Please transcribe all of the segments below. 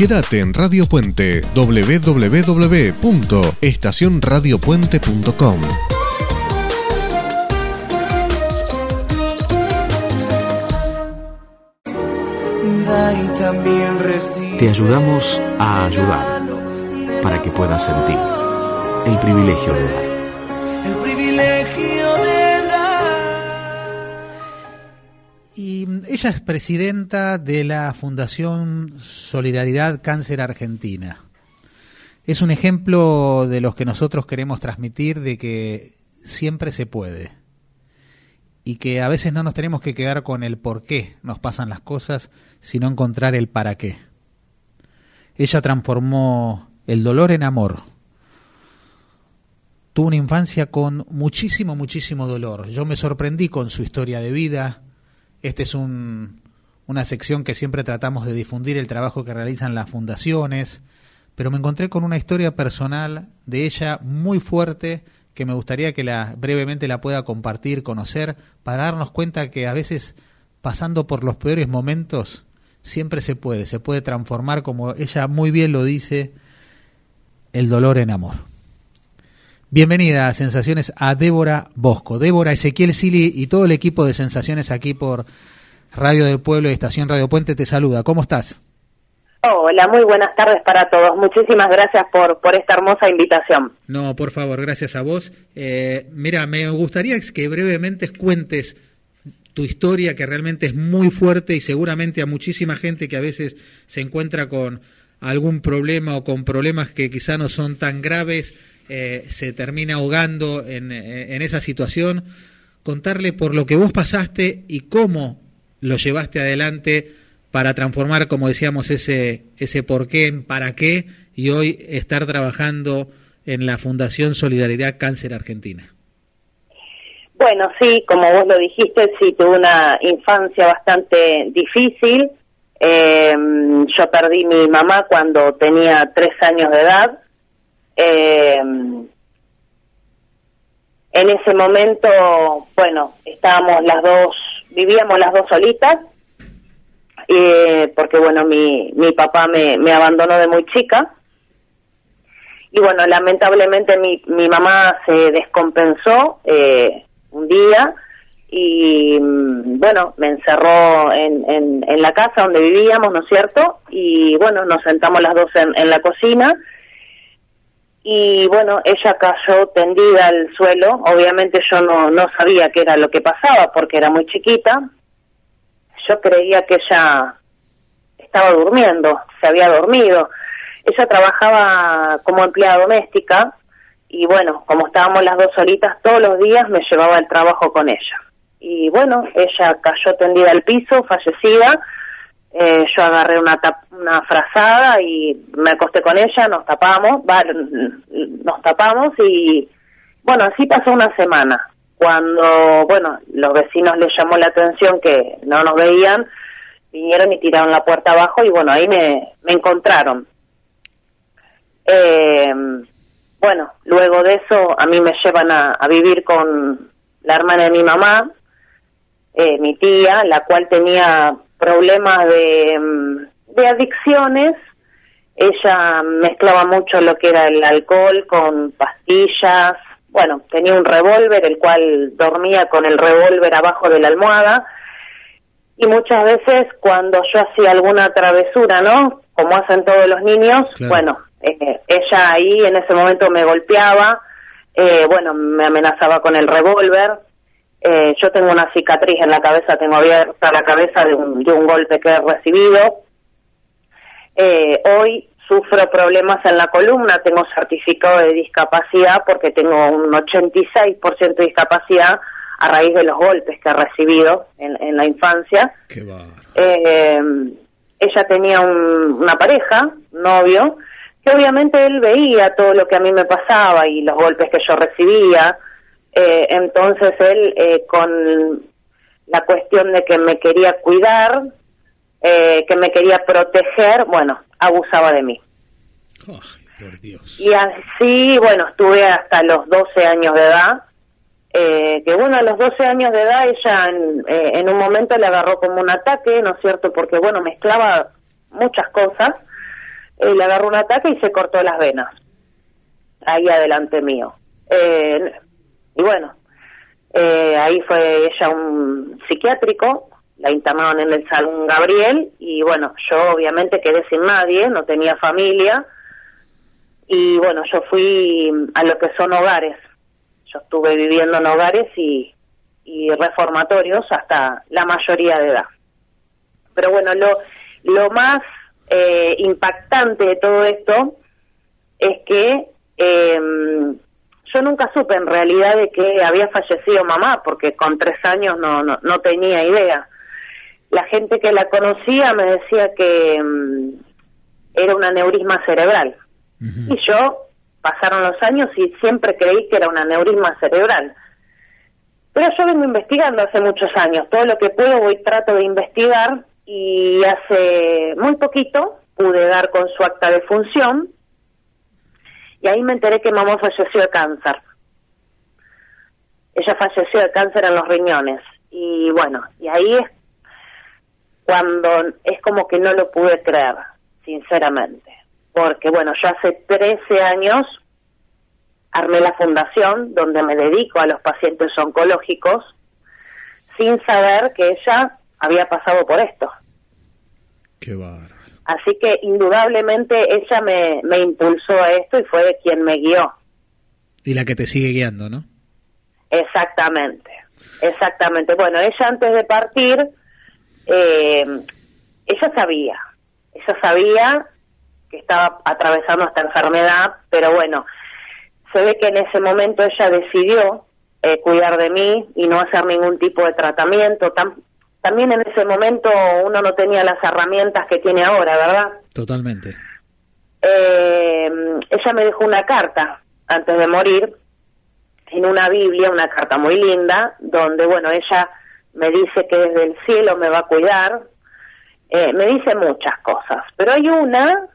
Quédate en Radio Puente www.estacionradiopuente.com. Te ayudamos a ayudar para que puedas sentir el privilegio de dar. Y ella es presidenta de la Fundación Solidaridad Cáncer Argentina. Es un ejemplo de los que nosotros queremos transmitir de que siempre se puede y que a veces no nos tenemos que quedar con el por qué nos pasan las cosas, sino encontrar el para qué. Ella transformó el dolor en amor. Tuvo una infancia con muchísimo, muchísimo dolor. Yo me sorprendí con su historia de vida. Esta es un, una sección que siempre tratamos de difundir el trabajo que realizan las fundaciones, pero me encontré con una historia personal de ella muy fuerte que me gustaría que la brevemente la pueda compartir, conocer, para darnos cuenta que a veces pasando por los peores momentos siempre se puede, se puede transformar, como ella muy bien lo dice, el dolor en amor. Bienvenida a Sensaciones a Débora Bosco. Débora, Ezequiel Sili y todo el equipo de Sensaciones aquí por Radio del Pueblo y Estación Radio Puente te saluda. ¿Cómo estás? Hola, muy buenas tardes para todos. Muchísimas gracias por, por esta hermosa invitación. No, por favor, gracias a vos. Eh, mira, me gustaría que brevemente cuentes tu historia, que realmente es muy fuerte y seguramente a muchísima gente que a veces se encuentra con algún problema o con problemas que quizá no son tan graves, eh, se termina ahogando en, en esa situación. Contarle por lo que vos pasaste y cómo lo llevaste adelante para transformar, como decíamos, ese, ese por qué en para qué y hoy estar trabajando en la Fundación Solidaridad Cáncer Argentina. Bueno, sí, como vos lo dijiste, sí, tuve una infancia bastante difícil. Eh, yo perdí mi mamá cuando tenía tres años de edad. Eh, en ese momento, bueno, estábamos las dos, vivíamos las dos solitas eh, porque bueno, mi, mi papá me, me abandonó de muy chica. Y bueno, lamentablemente mi, mi mamá se descompensó eh, un día y bueno, me encerró en, en, en, la casa donde vivíamos, ¿no es cierto? Y bueno, nos sentamos las dos en, en la cocina y bueno, ella cayó tendida al suelo, obviamente yo no, no sabía qué era lo que pasaba porque era muy chiquita, yo creía que ella estaba durmiendo, se había dormido. Ella trabajaba como empleada doméstica y bueno, como estábamos las dos solitas, todos los días me llevaba el trabajo con ella. Y bueno, ella cayó tendida al piso, fallecida. Eh, yo agarré una, una frazada y me acosté con ella, nos tapamos, nos tapamos y bueno, así pasó una semana cuando, bueno, los vecinos les llamó la atención que no nos veían, vinieron y tiraron la puerta abajo y bueno, ahí me, me encontraron. Eh, bueno, luego de eso a mí me llevan a, a vivir con la hermana de mi mamá, eh, mi tía, la cual tenía problemas de, mm, de adicciones. Ella mezclaba mucho lo que era el alcohol con pastillas, bueno, tenía un revólver, el cual dormía con el revólver abajo de la almohada, y muchas veces cuando yo hacía alguna travesura, ¿no? Como hacen todos los niños, bueno, eh, ella ahí en ese momento me golpeaba, eh, bueno, me amenazaba con el revólver, eh, yo tengo una cicatriz en la cabeza, tengo abierta la cabeza de un, de un golpe que he recibido. Eh, hoy sufro problemas en la columna, tengo certificado de discapacidad porque tengo un 86% de discapacidad a raíz de los golpes que he recibido en, la infancia. eh, ella tenía una pareja, novio, que obviamente él veía todo lo que a mí me pasaba y los golpes que yo recibía. Eh, entonces él, eh, con la cuestión de que me quería cuidar, eh, que me quería proteger, bueno, abusaba de mí. Y así, bueno, estuve hasta los 12 años de edad, eh, que bueno, a los 12 años de edad ella en, eh, en, un momento le agarró como un ataque, ¿no es cierto? Porque bueno, mezclaba muchas cosas. eh, le agarró un ataque y se cortó las venas, ahí adelante mío. Y bueno, eh, ahí fue ella un psiquiátrico, la internaron en el Salón Gabriel y bueno, yo obviamente quedé sin nadie, no tenía familia y bueno, yo fui a lo que son hogares. Yo estuve viviendo en hogares y, y reformatorios hasta la mayoría de edad. Pero bueno, lo, lo más eh, impactante de todo esto es que eh, yo nunca supe en realidad de que había fallecido mamá, porque con tres años no, no, no tenía idea. La gente que la conocía me decía que mm, era un aneurisma cerebral. Y yo, pasaron los años y siempre creí que era un aneurisma cerebral. Pero yo vengo investigando hace muchos años. Todo lo que puedo voy trato de investigar y hace muy poquito pude dar con su acta de función y ahí me enteré que mamá falleció de cáncer. Ella falleció de cáncer en los riñones y bueno, y ahí es cuando es como que no lo pude creer, sinceramente, porque bueno, yo hace 13 años armé la fundación donde me dedico a los pacientes oncológicos sin saber que ella había pasado por esto. Qué bárbaro. Así que indudablemente ella me, me impulsó a esto y fue quien me guió. Y la que te sigue guiando, ¿no? Exactamente, exactamente. Bueno, ella antes de partir, eh, ella sabía, ella sabía que estaba atravesando esta enfermedad, pero bueno, se ve que en ese momento ella decidió eh, cuidar de mí y no hacer ningún tipo de tratamiento. También en ese momento uno no tenía las herramientas que tiene ahora, ¿verdad? Totalmente. Eh, ella me dejó una carta antes de morir, en una Biblia, una carta muy linda, donde, bueno, ella me dice que desde el cielo me va a cuidar, eh, me dice muchas cosas, pero hay una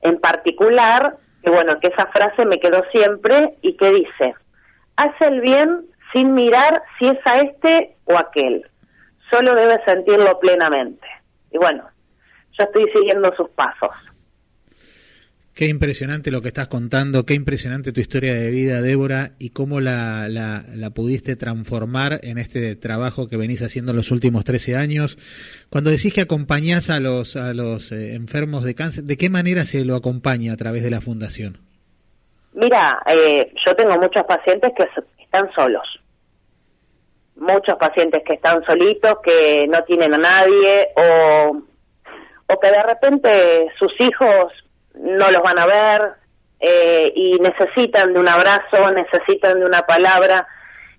en particular que bueno, que esa frase me quedó siempre y que dice, hace el bien sin mirar si es a este o aquel, solo debe sentirlo plenamente. Y bueno, yo estoy siguiendo sus pasos. Qué impresionante lo que estás contando, qué impresionante tu historia de vida, Débora, y cómo la, la, la, pudiste transformar en este trabajo que venís haciendo los últimos 13 años. Cuando decís que acompañás a los, a los eh, enfermos de cáncer, ¿de qué manera se lo acompaña a través de la fundación? Mira, eh, yo tengo muchos pacientes que están solos. Muchos pacientes que están solitos, que no tienen a nadie, o, o que de repente sus hijos no los van a ver eh, y necesitan de un abrazo, necesitan de una palabra,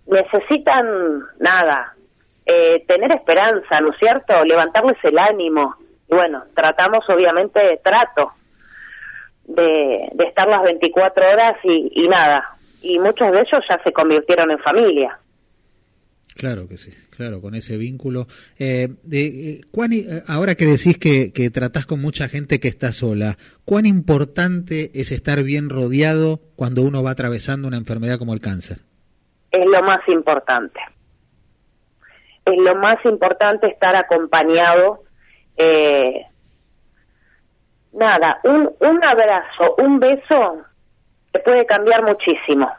necesitan nada, eh, tener esperanza, ¿no es cierto? Levantarles el ánimo. Y bueno, tratamos obviamente, trato de, de estar las 24 horas y, y nada. Y muchos de ellos ya se convirtieron en familia. Claro que sí, claro, con ese vínculo. Eh, de, eh, ¿cuán, eh, ahora que decís que, que tratás con mucha gente que está sola, ¿cuán importante es estar bien rodeado cuando uno va atravesando una enfermedad como el cáncer? Es lo más importante. Es lo más importante estar acompañado. Eh, nada, un, un abrazo, un beso, te puede cambiar muchísimo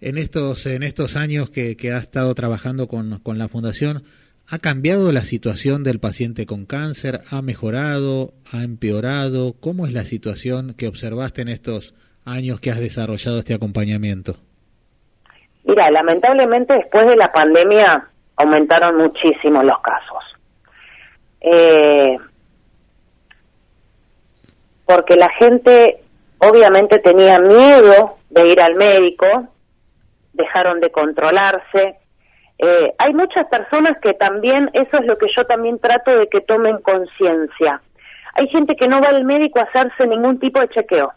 en estos, en estos años que, que ha estado trabajando con, con, la Fundación, ¿ha cambiado la situación del paciente con cáncer? ¿Ha mejorado? ¿Ha empeorado? ¿Cómo es la situación que observaste en estos años que has desarrollado este acompañamiento? Mira, lamentablemente después de la pandemia aumentaron muchísimo los casos. Eh, porque la gente obviamente tenía miedo de ir al médico, dejaron de controlarse. Eh, hay muchas personas que también, eso es lo que yo también trato de que tomen conciencia. Hay gente que no va al médico a hacerse ningún tipo de chequeo.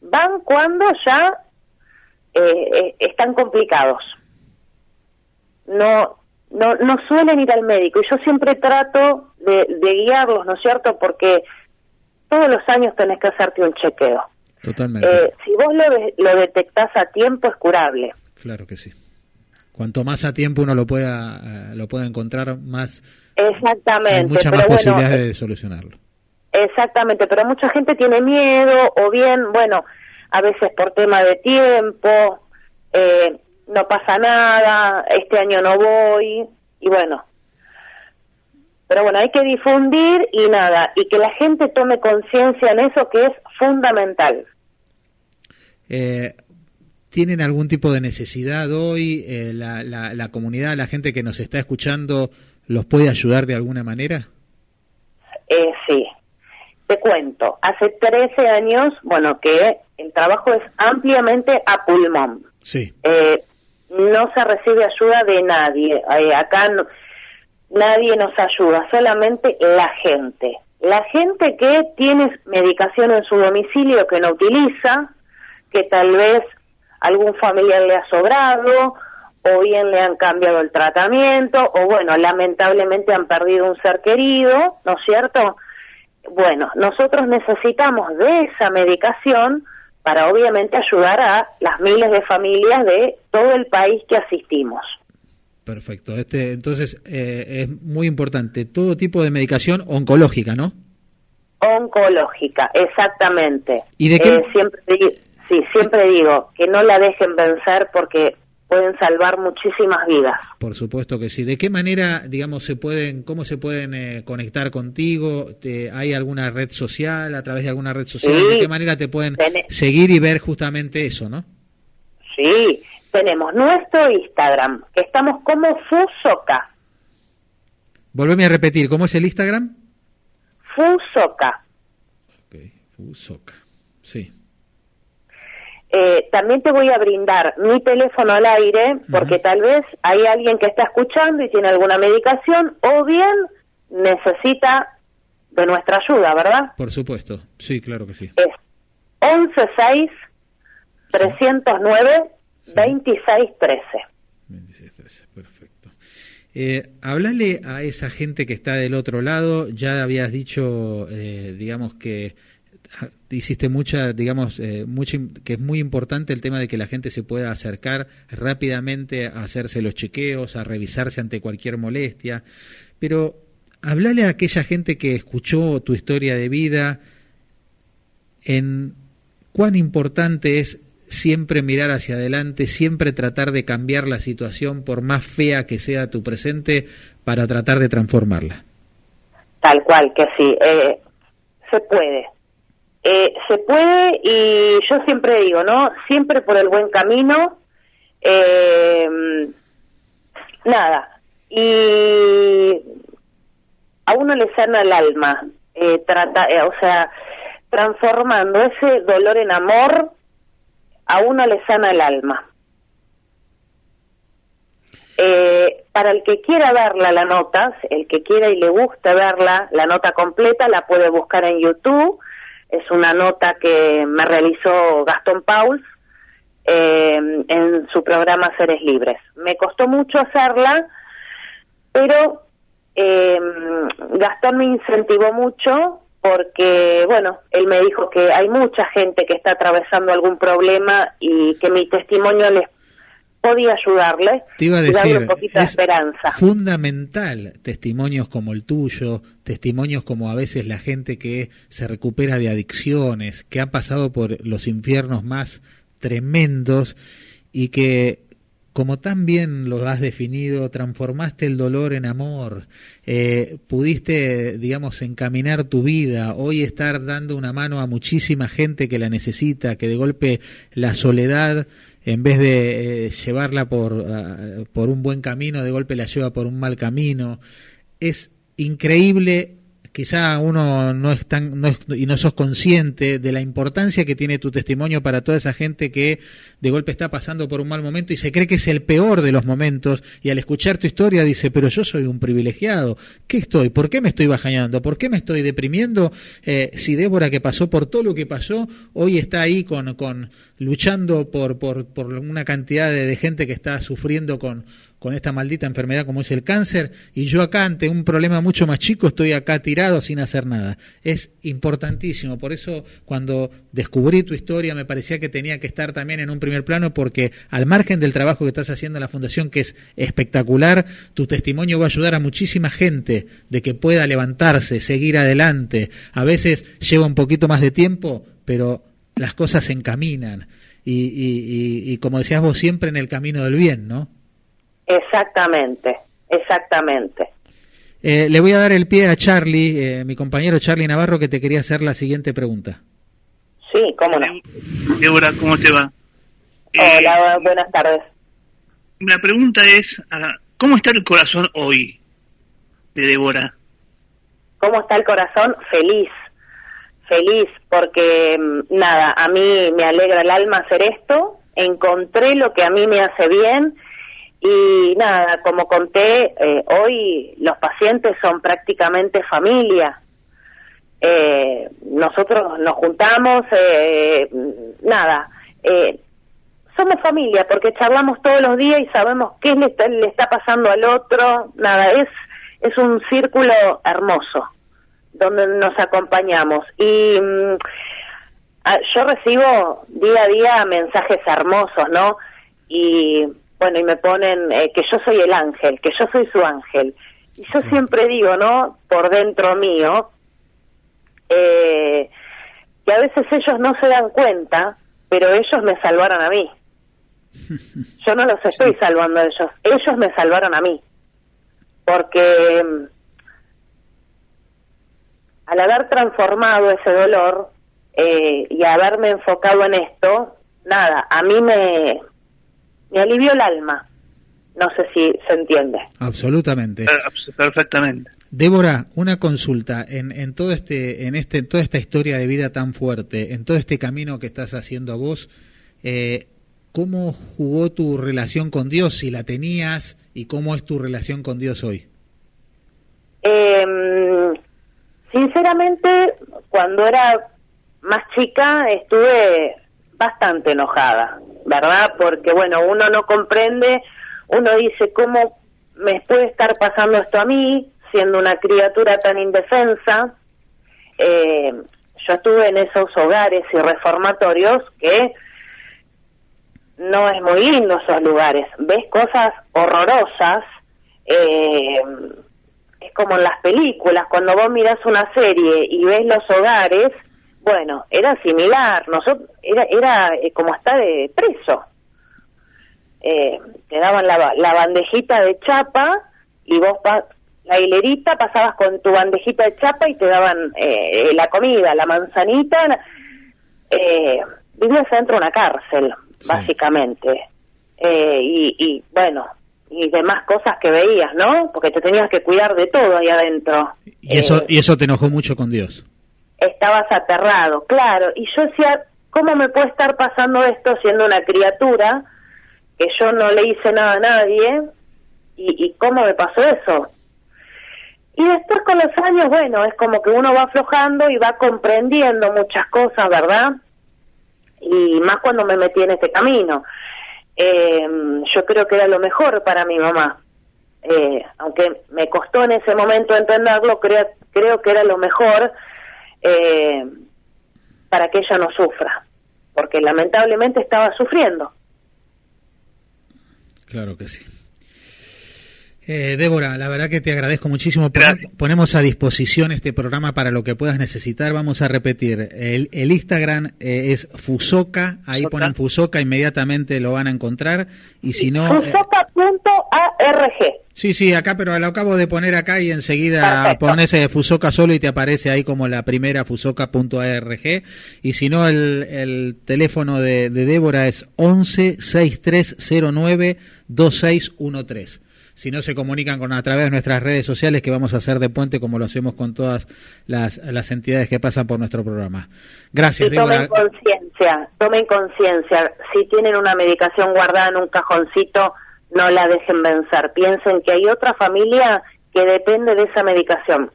Van cuando ya eh, eh, están complicados. No, no, no suelen ir al médico. Y yo siempre trato de, de guiarlos, ¿no es cierto? Porque todos los años tenés que hacerte un chequeo. Totalmente. Eh, si vos lo, lo detectás a tiempo, es curable. Claro que sí. Cuanto más a tiempo uno lo pueda, uh, lo pueda encontrar, más. Exactamente. Hay muchas más posibilidades bueno, de solucionarlo. Exactamente, pero mucha gente tiene miedo o bien, bueno, a veces por tema de tiempo, eh, no pasa nada, este año no voy, y bueno. Pero bueno, hay que difundir y nada, y que la gente tome conciencia en eso que es fundamental. Eh, ¿Tienen algún tipo de necesidad hoy? Eh, la, la, la comunidad, la gente que nos está escuchando, los puede ayudar de alguna manera? Eh, sí, te cuento, hace 13 años, bueno, que el trabajo es ampliamente a pulmón. Sí. Eh, no se recibe ayuda de nadie. Eh, acá no- nadie nos ayuda, solamente la gente. La gente que tiene medicación en su domicilio que no utiliza, que tal vez algún familiar le ha sobrado, o bien le han cambiado el tratamiento, o bueno, lamentablemente han perdido un ser querido, ¿no es cierto? Bueno, nosotros necesitamos de esa medicación para obviamente ayudar a las miles de familias de todo el país que asistimos. Perfecto. Este, entonces, eh, es muy importante todo tipo de medicación oncológica, ¿no? Oncológica, exactamente. ¿Y de qué- Eh, siempre, sí, siempre digo que no la dejen vencer porque pueden salvar muchísimas vidas. Por supuesto que sí. ¿De qué manera, digamos, se pueden, cómo se pueden eh, conectar contigo? ¿Te- ¿Hay alguna red social, a través de alguna red social? Sí. ¿De qué manera te pueden seguir y ver justamente eso, no? Sí, tenemos nuestro Instagram, que estamos como Fusoca. Volveme a repetir, ¿cómo es el Instagram? Fusoca. Ok, Fusoca. Sí. Eh, también te voy a brindar mi teléfono al aire porque tal vez hay alguien que está escuchando y tiene alguna medicación o bien necesita de nuestra ayuda, ¿verdad? Por supuesto. Sí, claro que sí. Es 116 309 2613. 26-13, perfecto. Eh, hablale a esa gente que está del otro lado, ya habías dicho, eh, digamos que hiciste mucha, digamos, eh, mucha, que es muy importante el tema de que la gente se pueda acercar rápidamente a hacerse los chequeos, a revisarse ante cualquier molestia, pero hablale a aquella gente que escuchó tu historia de vida, en cuán importante es siempre mirar hacia adelante, siempre tratar de cambiar la situación, por más fea que sea tu presente, para tratar de transformarla. Tal cual, que sí. Eh, se puede. Eh, se puede y yo siempre digo, ¿no? Siempre por el buen camino. Eh, nada. Y a uno le sana el alma. Eh, trata, eh, o sea, transformando ese dolor en amor, a uno le sana el alma. Eh, para el que quiera verla la nota, el que quiera y le guste verla, la nota completa la puede buscar en YouTube. Es una nota que me realizó Gastón Pauls eh, en su programa Seres Libres. Me costó mucho hacerla, pero eh, Gastón me incentivó mucho porque, bueno, él me dijo que hay mucha gente que está atravesando algún problema y que mi testimonio les podía ayudarles Te iba a y darle decir, un poquito de es esperanza. fundamental testimonios como el tuyo, testimonios como a veces la gente que se recupera de adicciones, que ha pasado por los infiernos más tremendos y que como tan bien lo has definido, transformaste el dolor en amor, eh, pudiste, digamos, encaminar tu vida, hoy estar dando una mano a muchísima gente que la necesita, que de golpe la soledad, en vez de eh, llevarla por, ah, por un buen camino, de golpe la lleva por un mal camino. Es increíble quizá uno no es tan no es- y no sos consciente de la importancia que tiene tu testimonio para toda esa gente que de golpe está pasando por un mal momento y se cree que es el peor de los momentos y al escuchar tu historia dice pero yo soy un privilegiado ¿qué estoy? ¿por qué me estoy bajañando? ¿por qué me estoy deprimiendo? Eh, si Débora que pasó por todo lo que pasó hoy está ahí con, con luchando por, por, por una cantidad de, de gente que está sufriendo con con esta maldita enfermedad como es el cáncer y yo acá ante un problema mucho más chico estoy acá tirado sin hacer nada. Es importantísimo, por eso cuando descubrí tu historia me parecía que tenía que estar también en un primer plano porque al margen del trabajo que estás haciendo en la fundación que es espectacular, tu testimonio va a ayudar a muchísima gente de que pueda levantarse, seguir adelante. A veces lleva un poquito más de tiempo, pero las cosas se encaminan y, y, como decías vos, siempre en el camino del bien, ¿no? Exactamente, exactamente. Eh, le voy a dar el pie a Charlie, eh, mi compañero Charlie Navarro, que te quería hacer la siguiente pregunta. Sí, cómo no. Débora, ¿cómo te va? Hola, eh, buenas tardes. La pregunta es, ah, ¿cómo está el corazón hoy de Débora? ¿Cómo está el corazón? Feliz, feliz, porque mm, nada, a mí me alegra el alma hacer esto, encontré lo que a mí me hace bien y nada, como conté, eh, hoy los pacientes son prácticamente familia. Eh, nosotros nos juntamos, eh, nada, somos familia porque charlamos todos los días y sabemos qué le está, le está pasando al otro, nada, es, es un círculo hermoso donde nos acompañamos. Y mm, yo recibo día a día mensajes hermosos, ¿no? Y bueno, y me ponen eh, que yo soy el ángel, que yo soy su ángel. Y yo siempre digo, ¿no? Por dentro mío, eh, que a veces ellos no se dan cuenta, pero ellos me salvaron a mí. Yo no los estoy salvando a ellos, ellos me salvaron a mí. Porque mm, al haber transformado ese dolor eh, y haberme enfocado en esto, nada, a mí me, me alivió el alma. No sé si se entiende. Absolutamente. Eh, perfectamente. Débora, una consulta en, en todo este, en este, toda esta historia de vida tan fuerte, en todo este camino que estás haciendo vos, eh, ¿cómo jugó tu relación con Dios, si la tenías, y cómo es tu relación con Dios hoy? Eh, Sinceramente, cuando era más chica estuve bastante enojada, ¿verdad? Porque, bueno, uno no comprende, uno dice, ¿cómo me puede estar pasando esto a mí, siendo una criatura tan indefensa? Eh, yo estuve en esos hogares y reformatorios que no es muy lindo esos lugares. Ves cosas horrorosas, eh, es como en las películas, cuando vos miras una serie y ves los hogares, bueno, era similar, nosotros era, era eh, como estar de preso. Eh, te daban la, la, bandejita de chapa y vos la hilerita pasabas con tu bandejita de chapa y te daban eh, la comida, la manzanita. Eh, vivías dentro de una cárcel, básicamente. Eh, y, y bueno, y demás cosas que veías, ¿no? Porque te tenías que cuidar de todo ahí adentro. ¿Y eso, eh, y eso te enojó mucho con Dios? Estabas aterrado, claro. Y yo decía, ¿cómo me puede estar pasando esto siendo una criatura que yo no le hice nada a nadie? ¿Y, cómo me pasó eso? Y después con los años, bueno, es como que uno va aflojando y va comprendiendo muchas cosas, ¿verdad? Y más cuando me metí en este camino eh, yo creo que era lo mejor para mi mamá. Eh, aunque me costó en ese momento entenderlo, creo, creo que era lo mejor eh, para que ella no sufra, porque lamentablemente estaba sufriendo. Claro que sí. Eh, Débora, la verdad que te agradezco muchísimo. ponemos a disposición este programa para lo que puedas necesitar. Vamos a repetir. El, Instagram eh, es Fusoca. Ahí ponen Fusoca, inmediatamente lo van a encontrar. Y si no. Eh, Fusoca.arg. Sí, sí, acá, pero lo acabo de poner acá y enseguida pones Fusoca solo y te aparece ahí como la primera fusoca.arg. Y si no, el, el teléfono de, de Débora es 11 6309 2613 si no se comunican con a través de nuestras redes sociales que vamos a hacer de puente como lo hacemos con todas las, las entidades que pasan por nuestro programa. Gracias, y Tomen conciencia, tomen conciencia. Si tienen una medicación guardada en un cajoncito, no la dejen vencer. Piensen que hay otra familia que depende de esa medicación.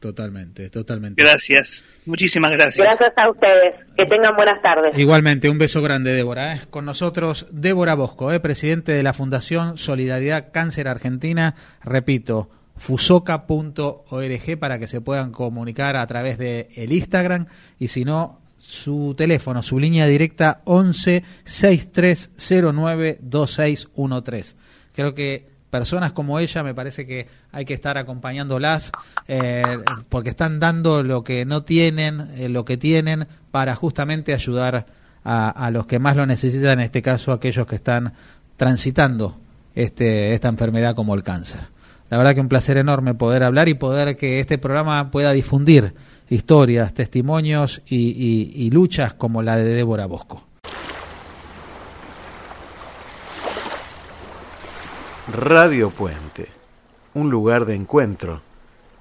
Totalmente, totalmente. Gracias, muchísimas gracias. Gracias a ustedes. Que tengan buenas tardes. Igualmente, un beso grande, Débora. ¿eh? Con nosotros, Débora Bosco, ¿eh? presidente de la Fundación Solidaridad Cáncer Argentina. Repito, fusoca.org para que se puedan comunicar a través de el Instagram y si no, su teléfono, su línea directa 11 6309 2613. Creo que personas como ella me parece que hay que estar acompañándolas eh, porque están dando lo que no tienen, eh, lo que tienen para justamente ayudar a, a, los que más lo necesitan, en este caso aquellos que están transitando este, esta enfermedad como el cáncer. La verdad que un placer enorme poder hablar y poder que este programa pueda difundir historias, testimonios y, luchas como la de Débora Bosco. Radio Puente, un lugar de encuentro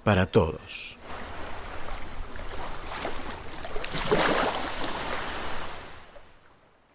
para todos.